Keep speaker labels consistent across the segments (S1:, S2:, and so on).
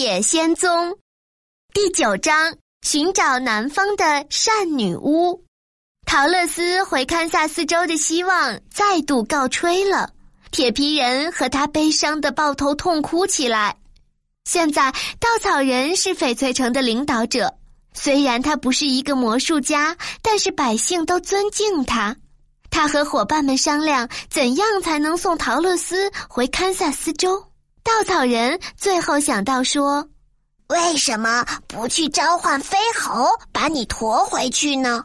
S1: 野仙踪》第九章：寻找南方的善女巫。陶乐斯回堪萨斯州的希望再度告吹了。铁皮人和他悲伤的抱头痛哭起来。现在，稻草人是翡翠城的领导者。虽然他不是一个魔术家，但是百姓都尊敬他。他和伙伴们商量，怎样才能送陶乐斯回堪萨斯州。稻草人最后想到说：“
S2: 为什么不去召唤飞猴，把你驮回去呢？”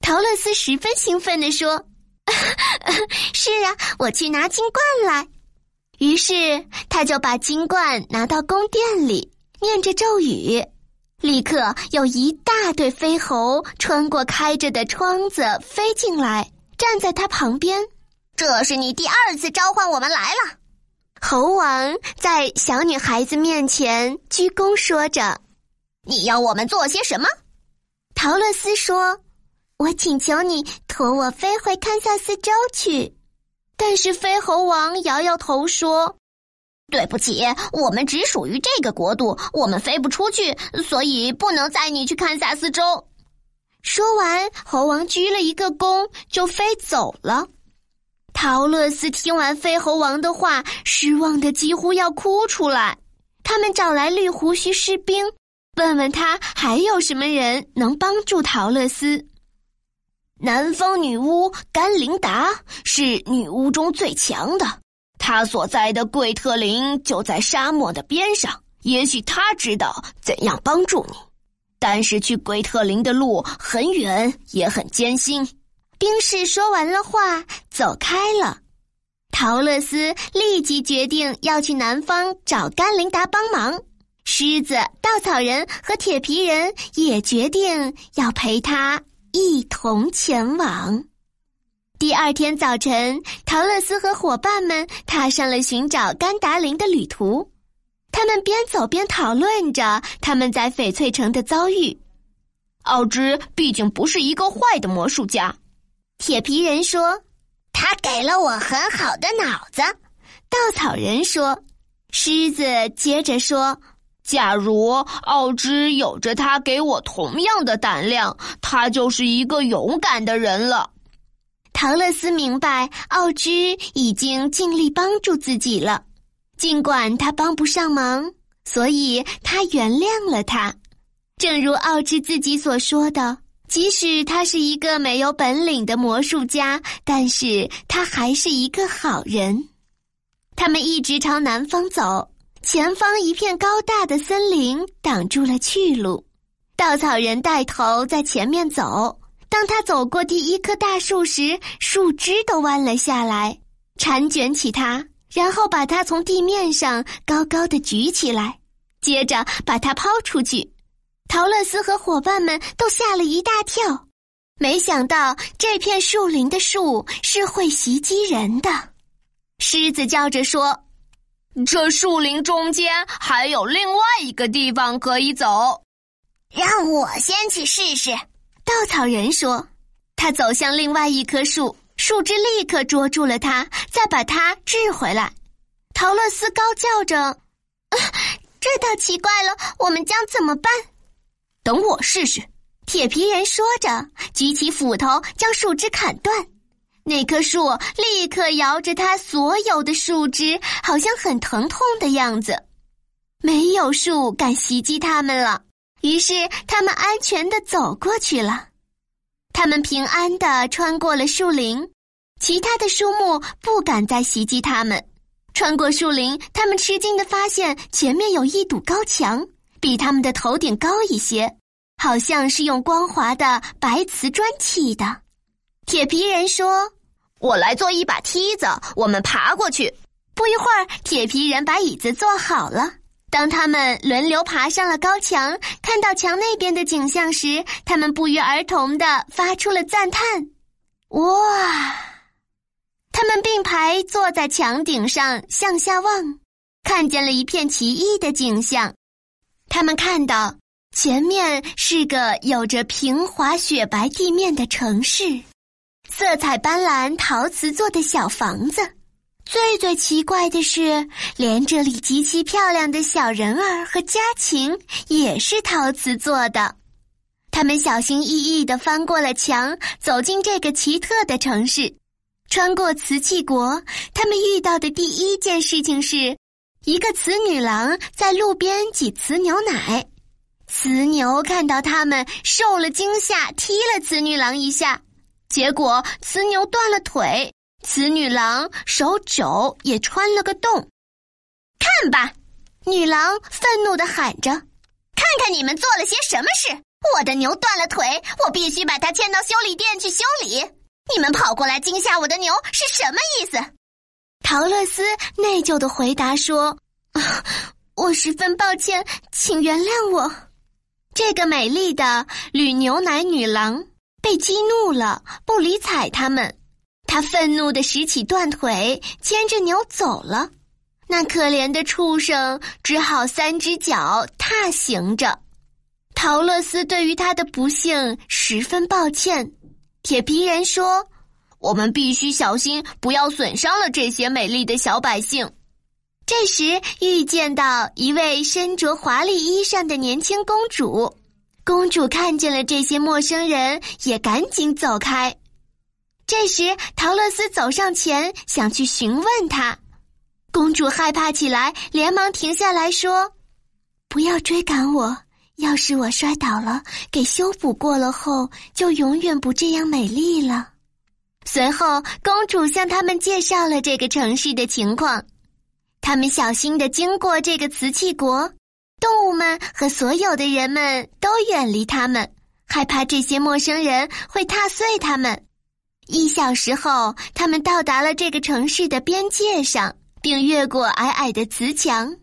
S1: 陶乐斯十分兴奋地说：“ 是啊，我去拿金冠来。”于是他就把金冠拿到宫殿里，念着咒语。立刻有一大队飞猴穿过开着的窗子飞进来，站在他旁边。
S2: 这是你第二次召唤我们来了。
S1: 猴王在小女孩子面前鞠躬说着：“
S2: 你要我们做些什么？”
S1: 陶乐斯说：“我请求你驮我飞回堪萨斯州去。”但是飞猴王摇摇头说。
S2: 对不起，我们只属于这个国度，我们飞不出去，所以不能载你去堪萨斯州。
S1: 说完，猴王鞠了一个躬，就飞走了。陶乐斯听完飞猴王的话，失望的几乎要哭出来。他们找来绿胡须士兵，问问他还有什么人能帮助陶乐斯。
S2: 南方女巫甘琳达是女巫中最强的。她所在的贵特林就在沙漠的边上，也许他知道怎样帮助你。但是去贵特林的路很远，也很艰辛。
S1: 兵士说完了话，走开了。陶乐斯立即决定要去南方找甘琳达帮忙。狮子、稻草人和铁皮人也决定要陪他一同前往。第二天早晨，陶乐斯和伙伴们踏上了寻找甘达林的旅途。他们边走边讨论着他们在翡翠城的遭遇。
S2: 奥芝毕竟不是一个坏的魔术家，
S1: 铁皮人说：“
S2: 他给了我很好的脑子。”
S1: 稻草人说：“狮子接着说，
S3: 假如奥芝有着他给我同样的胆量，他就是一个勇敢的人了。”
S1: 陶乐斯明白，奥芝已经尽力帮助自己了，尽管他帮不上忙，所以他原谅了他。正如奥芝自己所说的，即使他是一个没有本领的魔术家，但是他还是一个好人。他们一直朝南方走，前方一片高大的森林挡住了去路，稻草人带头在前面走。当他走过第一棵大树时，树枝都弯了下来，缠卷起它，然后把它从地面上高高的举起来，接着把它抛出去。陶乐斯和伙伴们都吓了一大跳，没想到这片树林的树是会袭击人的。狮子叫着说：“
S3: 这树林中间还有另外一个地方可以走，
S2: 让我先去试试。”
S1: 稻草人说：“他走向另外一棵树，树枝立刻捉住了他，再把他掷回来。”陶乐斯高叫着：“啊这倒奇怪了，我们将怎么办？”
S2: 等我试试。”
S1: 铁皮人说着，举起斧头将树枝砍断。那棵树立刻摇着它所有的树枝，好像很疼痛的样子。没有树敢袭击他们了。于是他们安全的走过去了，他们平安的穿过了树林，其他的树木不敢再袭击他们。穿过树林，他们吃惊的发现前面有一堵高墙，比他们的头顶高一些，好像是用光滑的白瓷砖砌的。铁皮人说：“
S2: 我来做一把梯子，我们爬过去。”
S1: 不一会儿，铁皮人把椅子做好了。当他们轮流爬上了高墙，看到墙那边的景象时，他们不约而同的发出了赞叹：“哇！”他们并排坐在墙顶上向下望，看见了一片奇异的景象。他们看到前面是个有着平滑雪白地面的城市，色彩斑斓陶瓷做的小房子。最最奇怪的是，连这里极其漂亮的小人儿和家禽也是陶瓷做的。他们小心翼翼地翻过了墙，走进这个奇特的城市。穿过瓷器国，他们遇到的第一件事情是，一个雌女郎在路边挤瓷牛奶。雌牛看到他们，受了惊吓，踢了雌女郎一下，结果雌牛断了腿，雌女郎手肘也穿了个洞。
S2: 看吧，女郎愤怒地喊着：“看看你们做了些什么事！我的牛断了腿，我必须把它牵到修理店去修理。”你们跑过来惊吓我的牛是什么意思？
S1: 陶乐斯内疚的回答说：“我十分抱歉，请原谅我。”这个美丽的铝牛奶女郎被激怒了，不理睬他们。她愤怒的拾起断腿，牵着牛走了。那可怜的畜生只好三只脚踏行着。陶乐斯对于他的不幸十分抱歉。铁皮人说：“
S3: 我们必须小心，不要损伤了这些美丽的小百姓。”
S1: 这时遇见到一位身着华丽衣裳的年轻公主，公主看见了这些陌生人，也赶紧走开。这时陶乐斯走上前，想去询问她，公主害怕起来，连忙停下来说：“不要追赶我。”要是我摔倒了，给修补过了后，就永远不这样美丽了。随后，公主向他们介绍了这个城市的情况。他们小心的经过这个瓷器国，动物们和所有的人们都远离他们，害怕这些陌生人会踏碎他们。一小时后，他们到达了这个城市的边界上，并越过矮矮的瓷墙。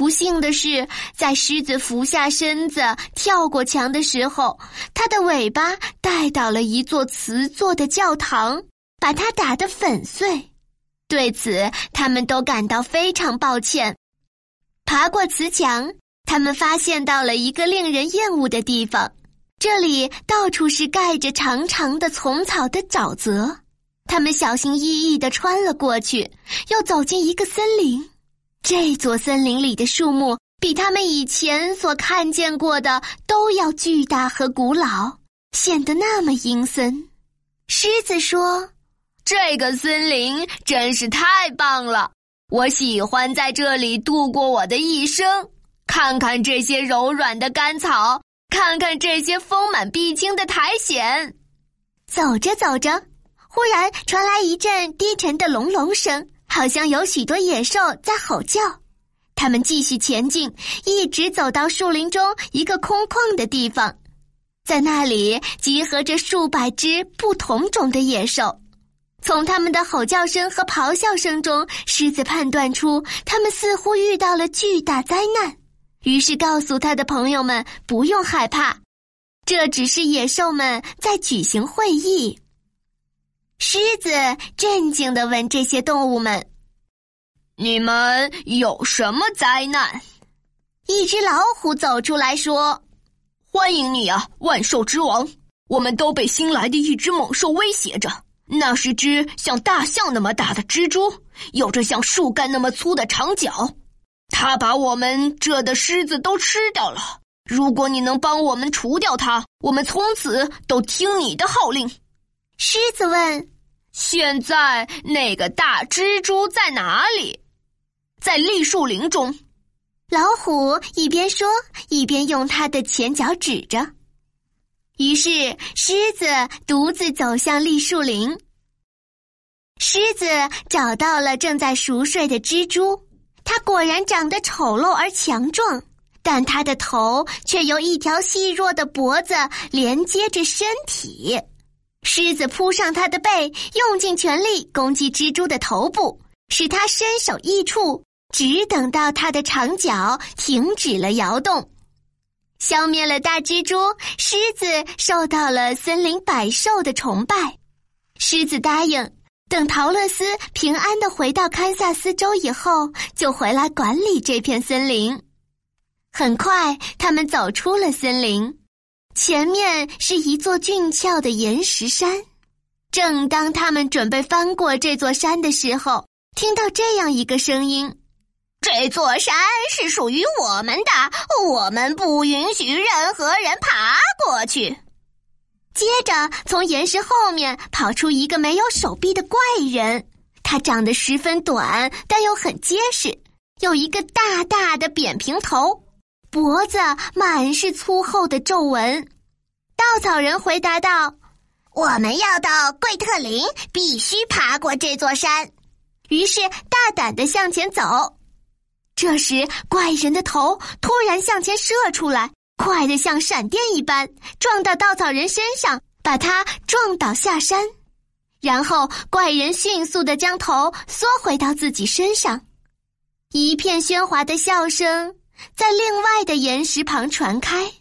S1: 不幸的是，在狮子俯下身子跳过墙的时候，它的尾巴带倒了一座瓷做的教堂，把它打得粉碎。对此，他们都感到非常抱歉。爬过瓷墙，他们发现到了一个令人厌恶的地方，这里到处是盖着长长的丛草的沼泽。他们小心翼翼地穿了过去，又走进一个森林。这座森林里的树木比他们以前所看见过的都要巨大和古老，显得那么阴森。狮子说：“
S3: 这个森林真是太棒了，我喜欢在这里度过我的一生。看看这些柔软的干草，看看这些丰满碧青的苔藓。”
S1: 走着走着，忽然传来一阵低沉的隆隆声。好像有许多野兽在吼叫，他们继续前进，一直走到树林中一个空旷的地方，在那里集合着数百只不同种的野兽。从他们的吼叫声和咆哮声中，狮子判断出他们似乎遇到了巨大灾难，于是告诉他的朋友们不用害怕，这只是野兽们在举行会议。狮子镇静地问这些动物们：“
S3: 你们有什么灾难？”
S1: 一只老虎走出来说：“
S4: 欢迎你啊，万兽之王！我们都被新来的一只猛兽威胁着。那是只像大象那么大的蜘蛛，有着像树干那么粗的长脚。它把我们这的狮子都吃掉了。如果你能帮我们除掉它，我们从此都听你的号令。”
S1: 狮子问：“
S3: 现在那个大蜘蛛在哪里？”“
S4: 在栗树林中。”
S1: 老虎一边说，一边用它的前脚指着。于是，狮子独自走向栗树林。狮子找到了正在熟睡的蜘蛛，它果然长得丑陋而强壮，但它的头却由一条细弱的脖子连接着身体。狮子扑上它的背，用尽全力攻击蜘蛛的头部，使它身首异处。只等到它的长脚停止了摇动，消灭了大蜘蛛，狮子受到了森林百兽的崇拜。狮子答应，等陶乐斯平安的回到堪萨斯州以后，就回来管理这片森林。很快，他们走出了森林。前面是一座俊俏的岩石山，正当他们准备翻过这座山的时候，听到这样一个声音：“
S2: 这座山是属于我们的，我们不允许任何人爬过去。”
S1: 接着，从岩石后面跑出一个没有手臂的怪人，他长得十分短，但又很结实，有一个大大的扁平头，脖子满是粗厚的皱纹。稻草人回答道：“
S2: 我们要到贵特林，必须爬过这座山。”
S1: 于是大胆的向前走。这时，怪人的头突然向前射出来。快得像闪电一般，撞到稻草人身上，把他撞倒下山。然后怪人迅速的将头缩回到自己身上。一片喧哗的笑声在另外的岩石旁传开。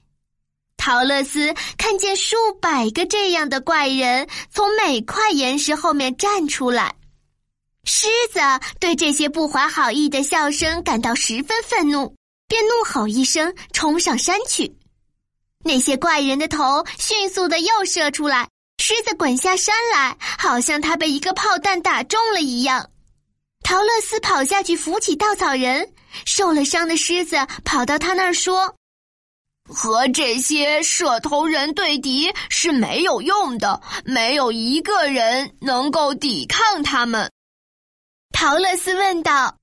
S1: 陶乐斯看见数百个这样的怪人从每块岩石后面站出来。狮子对这些不怀好意的笑声感到十分愤怒。便怒吼一声，冲上山去。那些怪人的头迅速的又射出来，狮子滚下山来，好像他被一个炮弹打中了一样。陶乐斯跑下去扶起稻草人，受了伤的狮子跑到他那儿说：“
S3: 和这些射头人对敌是没有用的，没有一个人能够抵抗他们。”
S1: 陶乐斯问道：“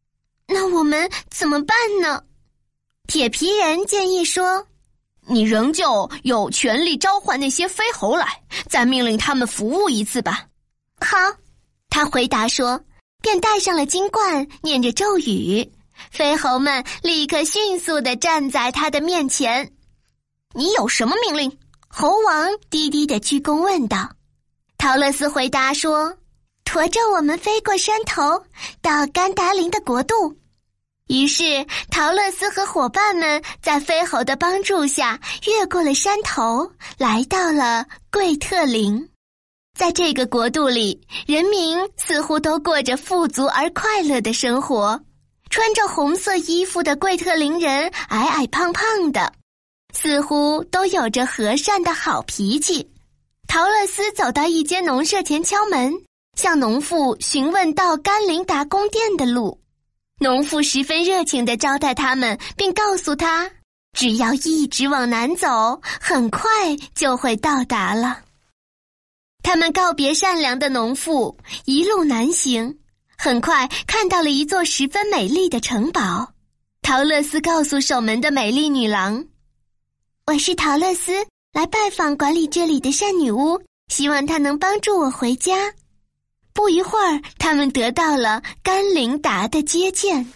S1: 那我们怎么办呢？”铁皮人建议说：“
S4: 你仍旧有权利召唤那些飞猴来，再命令他们服务一次吧。”
S1: 好，他回答说，便戴上了金冠，念着咒语，飞猴们立刻迅速的站在他的面前。
S4: 你有什么命令？
S1: 猴王低低的鞠躬问道。陶乐斯回答说：“驮着我们飞过山头，到甘达林的国度。”于是，陶乐斯和伙伴们在飞猴的帮助下越过了山头，来到了贵特林。在这个国度里，人民似乎都过着富足而快乐的生活。穿着红色衣服的贵特林人矮矮胖胖的，似乎都有着和善的好脾气。陶乐斯走到一间农舍前敲门，向农妇询问到甘林达宫殿的路。农妇十分热情的招待他们，并告诉他，只要一直往南走，很快就会到达了。他们告别善良的农妇，一路南行。很快看到了一座十分美丽的城堡。陶乐斯告诉守门的美丽女郎：“我是陶乐斯，来拜访管理这里的善女巫，希望她能帮助我回家。”不一会儿，他们得到了甘琳达的接见。